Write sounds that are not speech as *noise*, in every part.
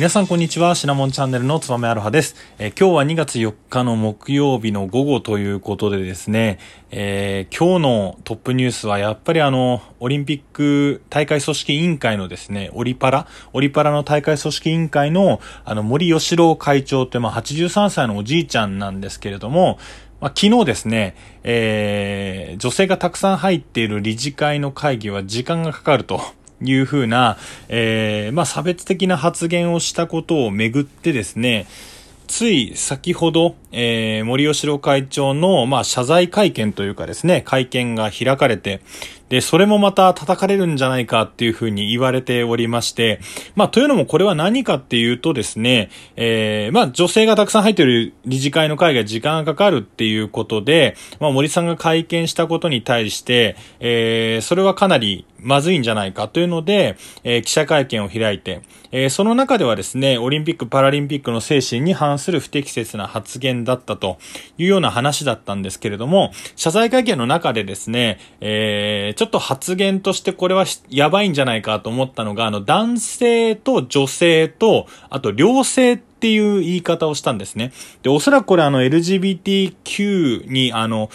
皆さんこんにちは。シナモンチャンネルのつばめアロハです、えー、今日は2月4日の木曜日の午後ということでですね、えー、今日のトップニュースはやっぱりあの、オリンピック大会組織委員会のですね、オリパラ、オリパラの大会組織委員会のあの森喜朗会長ってまあ83歳のおじいちゃんなんですけれども、まあ、昨日ですね、えー、女性がたくさん入っている理事会の会議は時間がかかると。*laughs* いうふうな、えー、まあ、差別的な発言をしたことをめぐってですね、つい先ほど、えー、森吉郎会長の、まあ、謝罪会見というかですね、会見が開かれて、で、それもまた叩かれるんじゃないかっていうふうに言われておりまして、まあ、というのもこれは何かっていうとですね、えー、まあ、女性がたくさん入っている理事会の会が時間がかかるっていうことで、まあ、森さんが会見したことに対して、えー、それはかなりまずいんじゃないかというので、えー、記者会見を開いて、えー、その中ではですね、オリンピック・パラリンピックの精神に反する不適切な発言だったというような話だったんですけれども、謝罪会見の中でですね、えー、ちょっと発言としてこれはやばいんじゃないかと思ったのが、あの、男性と女性と、あと両性っていう言い方をしたんですね。で、おそらくこれあの LGBTQ にあの、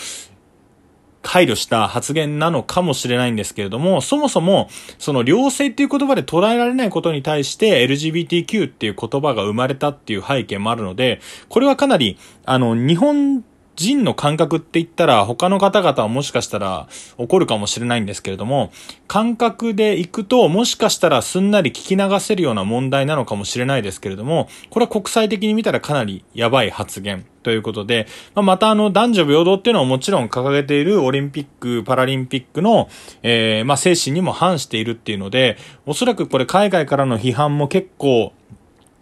配慮した発言なのかもしれないんですけれども、そもそも、その両性っていう言葉で捉えられないことに対して LGBTQ っていう言葉が生まれたっていう背景もあるので、これはかなり、あの、日本人の感覚って言ったら他の方々はもしかしたら怒るかもしれないんですけれども、感覚で行くともしかしたらすんなり聞き流せるような問題なのかもしれないですけれども、これは国際的に見たらかなりやばい発言ということで、まあ、またあの男女平等っていうのはもちろん掲げているオリンピック、パラリンピックの、えー、まあ精神にも反しているっていうので、おそらくこれ海外からの批判も結構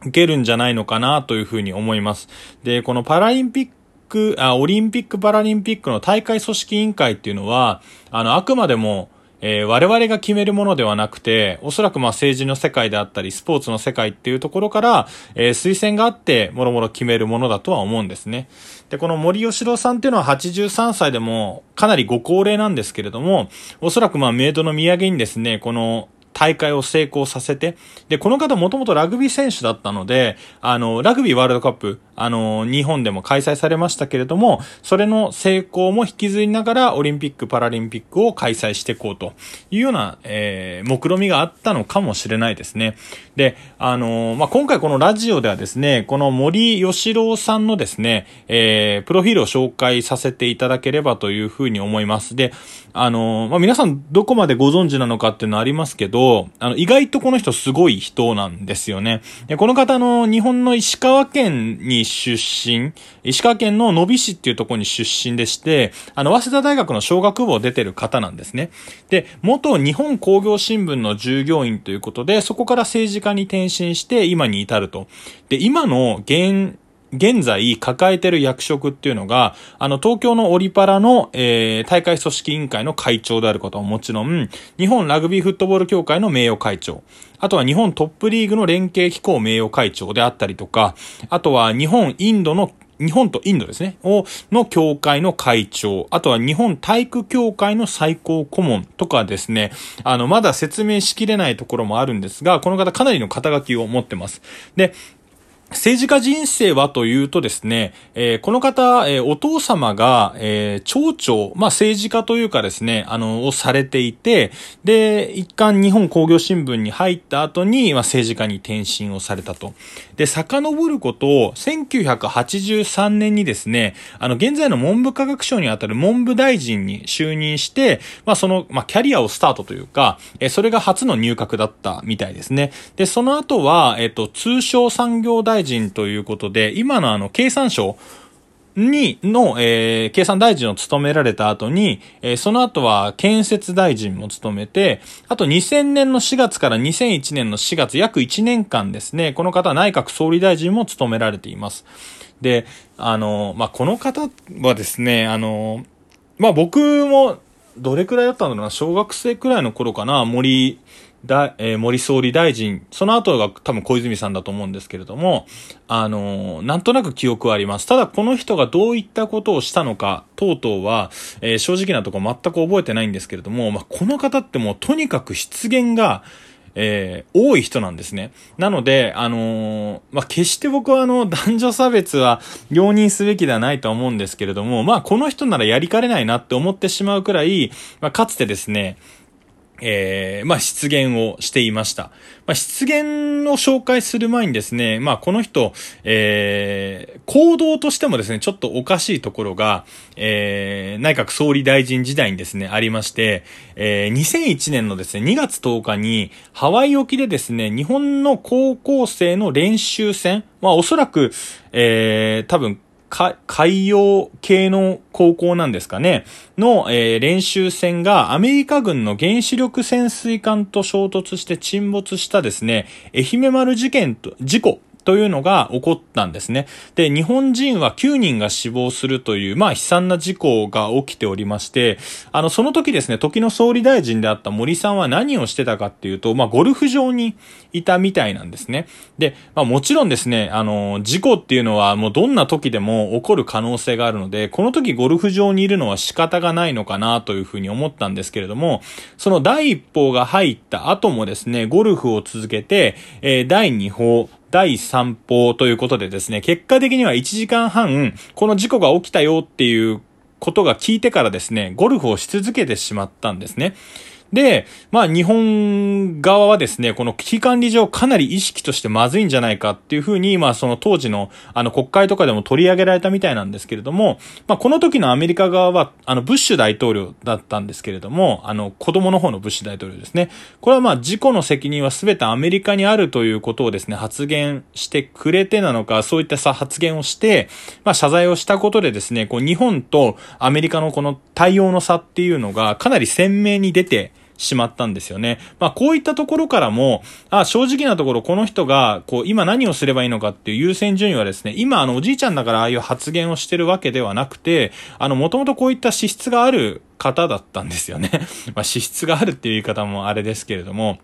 受けるんじゃないのかなというふうに思います。で、このパラリンピックク、あ、オリンピック・パラリンピックの大会組織委員会っていうのは、あの、あくまでも、えー、我々が決めるものではなくて、おそらくまあ政治の世界であったり、スポーツの世界っていうところから、えー、推薦があって、もろもろ決めるものだとは思うんですね。で、この森吉郎さんっていうのは83歳でも、かなりご高齢なんですけれども、おそらくまあメイドの土産にですね、この、大会を成功させて、で、この方もともとラグビー選手だったので、あの、ラグビーワールドカップ、あの、日本でも開催されましたけれども、それの成功も引きずりながら、オリンピック・パラリンピックを開催していこうというような、えー、目論みがあったのかもしれないですね。で、あの、まあ、今回このラジオではですね、この森吉郎さんのですね、えー、プロフィールを紹介させていただければというふうに思います。で、あの、まあ、皆さんどこまでご存知なのかっていうのはありますけど、あの、意外とこの人すごい人なんですよね。でこの方の日本の石川県に出身、石川県の野比市っていうところに出身でして、あの、早稲田大学の小学部を出てる方なんですね。で、元日本工業新聞の従業員ということで、そこから政治家に転身して今に至ると。で、今の現、現在抱えてる役職っていうのが、あの、東京のオリパラの、えー、大会組織委員会の会長であることはもちろん、日本ラグビーフットボール協会の名誉会長、あとは日本トップリーグの連携機構名誉会長であったりとか、あとは日本インドの日本とインドですね、を、の協会の会長、あとは日本体育協会の最高顧問とかですね、あの、まだ説明しきれないところもあるんですが、この方かなりの肩書きを持ってます。で、政治家人生はというとですね、えー、この方、えー、お父様が、えー、町長、まあ、政治家というかですね、あの、をされていて、で、一貫日本工業新聞に入った後に、まあ、政治家に転身をされたと。で、遡ることを、1983年にですね、あの、現在の文部科学省にあたる文部大臣に就任して、まあ、その、まあ、キャリアをスタートというか、えー、それが初の入閣だったみたいですね。で、その後は、えっ、と、通商産業大臣臣ということで、今のあの、経産省、に、の、えー、経産大臣を務められた後に、えー、その後は建設大臣も務めて、あと2000年の4月から2001年の4月、約1年間ですね、この方は内閣総理大臣も務められています。で、あの、まあ、この方はですね、あの、まあ、僕も、どれくらいだったんだろうな、小学生くらいの頃かな、森だ、えー、森総理大臣、その後が多分小泉さんだと思うんですけれども、あのー、なんとなく記憶はあります。ただこの人がどういったことをしたのか、等々は、えー、正直なとこ全く覚えてないんですけれども、まあ、この方ってもうとにかく失言が、えー、多い人なんですね。なので、あのー、まあ、決して僕はあの、男女差別は容認すべきではないと思うんですけれども、まあ、この人ならやりかねないなって思ってしまうくらい、まあ、かつてですね、えー、まあ、失言をしていました。まあ、失言を紹介する前にですね、まあ、この人、えー、行動としてもですね、ちょっとおかしいところが、えー、内閣総理大臣時代にですね、ありまして、えー、2001年のですね、2月10日に、ハワイ沖でですね、日本の高校生の練習船、まあ、おそらく、えー、多分、海洋系の高校なんですかね、の、えー、練習船がアメリカ軍の原子力潜水艦と衝突して沈没したですね、愛媛丸事件と、事故というのが起こったんですね。で、日本人は9人が死亡するという、まあ悲惨な事故が起きておりまして、あの、その時ですね、時の総理大臣であった森さんは何をしてたかっていうと、まあゴルフ場にいたみたいなんですね。で、まあもちろんですね、あの、事故っていうのはもうどんな時でも起こる可能性があるので、この時ゴルフ場にいるのは仕方がないのかなというふうに思ったんですけれども、その第一報が入った後もですね、ゴルフを続けて、えー、第二報、第3報ということでですね、結果的には1時間半、この事故が起きたよっていうことが聞いてからですね、ゴルフをし続けてしまったんですね。で、まあ日本側はですね、この危機管理上かなり意識としてまずいんじゃないかっていうふうに、まあその当時のあの国会とかでも取り上げられたみたいなんですけれども、まあこの時のアメリカ側は、あのブッシュ大統領だったんですけれども、あの子供の方のブッシュ大統領ですね。これはまあ事故の責任は全てアメリカにあるということをですね、発言してくれてなのか、そういったさ発言をして、まあ謝罪をしたことでですね、こう日本とアメリカのこの対応の差っていうのがかなり鮮明に出て、しまったんですよね。まあこういったところからも、あ正直なところこの人が、こう今何をすればいいのかっていう優先順位はですね、今あのおじいちゃんだからああいう発言をしてるわけではなくて、あのもともとこういった資質がある方だったんですよね。*laughs* まあ資質があるっていう言い方もあれですけれども、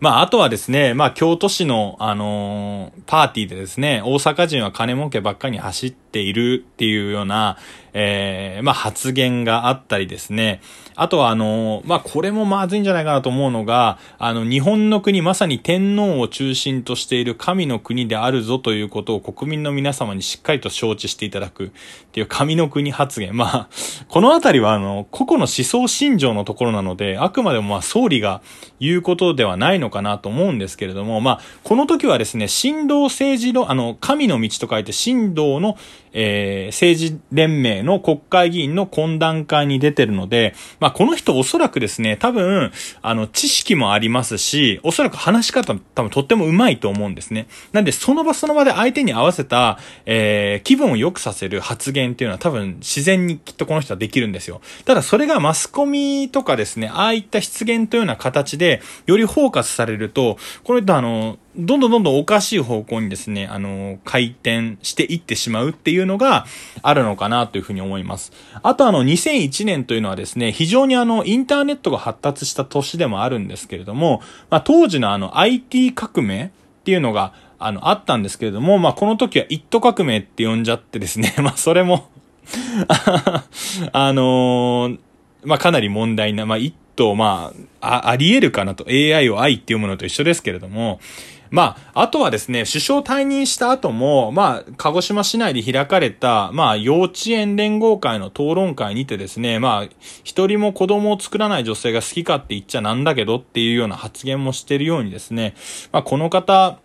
まあ、あとはですね、まあ、京都市の、あのー、パーティーでですね、大阪人は金儲けばっかりに走ってているっていうような、えー、まあ、発言があったりですね。あとは、あの、まあ、これもまずいんじゃないかなと思うのが、あの、日本の国、まさに天皇を中心としている神の国であるぞということを国民の皆様にしっかりと承知していただくっていう神の国発言。まあ、このあたりは、あの、個々の思想信条のところなので、あくまでもまあ、総理が言うことではないのかなと思うんですけれども、まあ、この時はですね、神道政治の、あの、神の道と書いて神道の、えー、政治連盟の国会議員の懇談会に出てるので、まあ、この人おそらくですね、多分、あの、知識もありますし、おそらく話し方多分とっても上手いと思うんですね。なんで、その場その場で相手に合わせた、えー、気分を良くさせる発言っていうのは多分自然にきっとこの人はできるんですよ。ただ、それがマスコミとかですね、ああいった失言というような形で、よりフォーカスされると、これとあの、どんどんどんどんおかしい方向にですね、あの、回転していってしまうっていうのがあるのかなというふうに思います。あとあの、2001年というのはですね、非常にあの、インターネットが発達した年でもあるんですけれども、まあ、当時のあの、IT 革命っていうのが、あの、あったんですけれども、まあ、この時はイット革命って呼んじゃってですね、*laughs* まあ、それも *laughs* あのー、まあ、かなり問題な、まあ、一と、まあ、あ、あり得るかなと。AI を愛っていうものと一緒ですけれども、まあ、あとはですね、首相退任した後も、まあ、鹿児島市内で開かれた、まあ、幼稚園連合会の討論会にてですね、まあ、一人も子供を作らない女性が好きかって言っちゃなんだけどっていうような発言もしてるようにですね、まあ、この方、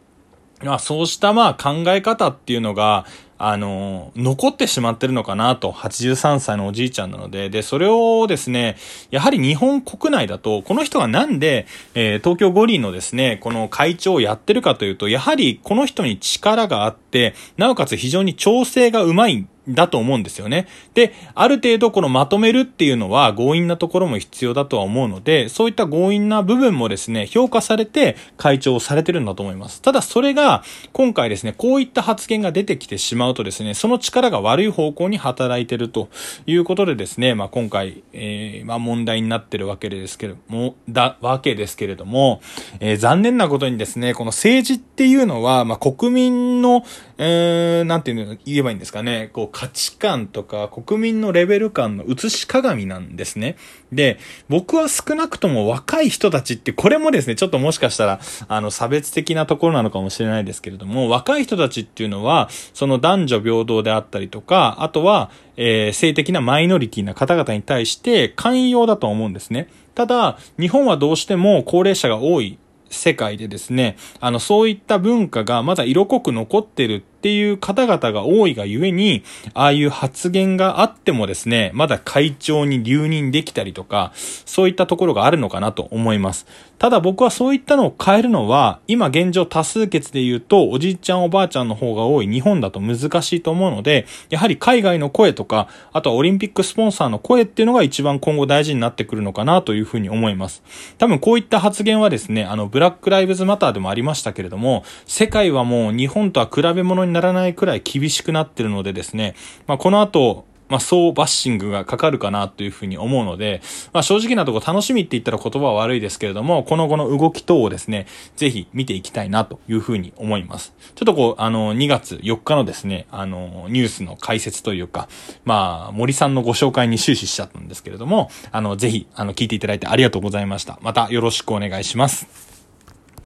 まあ、そうしたまあ考え方っていうのが、あの、残ってしまってるのかなと、83歳のおじいちゃんなので、で、それをですね、やはり日本国内だと、この人がなんで、えー、東京五輪のですね、この会長をやってるかというと、やはりこの人に力があって、なおかつ非常に調整がうまいだと思うんですよね。で、ある程度このまとめるっていうのは強引なところも必要だとは思うので、そういった強引な部分もですね、評価されて会長されてるんだと思います。ただそれが今回ですね、こういった発言が出てきてしまうとですね、その力が悪い方向に働いてるということでですね、まあ今回、えー、まあ問題になってるわけですけれども、だ、わけですけれども、えー、残念なことにですね、この政治っていうのは、まあ国民の、えー、なんていうの言えばいいんですかね、こう価値観とか国民のレベル感の映し鏡なんですね。で、僕は少なくとも若い人たちって、これもですね、ちょっともしかしたら、あの、差別的なところなのかもしれないですけれども、若い人たちっていうのは、その男女平等であったりとか、あとは、えー、性的なマイノリティな方々に対して寛容だと思うんですね。ただ、日本はどうしても高齢者が多い世界でですね、あの、そういった文化がまだ色濃く残ってるってていう方々が多いがゆえに、ああいう発言があってもですね、まだ会長に留任できたりとか、そういったところがあるのかなと思います。ただ僕はそういったのを変えるのは、今現状多数決で言うと、おじいちゃんおばあちゃんの方が多い日本だと難しいと思うので、やはり海外の声とか、あとはオリンピックスポンサーの声っていうのが一番今後大事になってくるのかなというふうに思います。多分こういった発言はですね、あの、ブラックライブズマターでもありましたけれども、世界はもう日本とは比べ物にならないくらい厳しくなってるのでですね、まあ、この後、まあ、そうバッシングがかかるかなというふうに思うので、まあ、正直なところ楽しみって言ったら言葉は悪いですけれども、この後の動き等をですね、ぜひ見ていきたいなというふうに思います。ちょっとこう、あの、2月4日のですね、あの、ニュースの解説というか、まあ、森さんのご紹介に終始しちゃったんですけれども、あの、ぜひ、あの、聞いていただいてありがとうございました。またよろしくお願いします。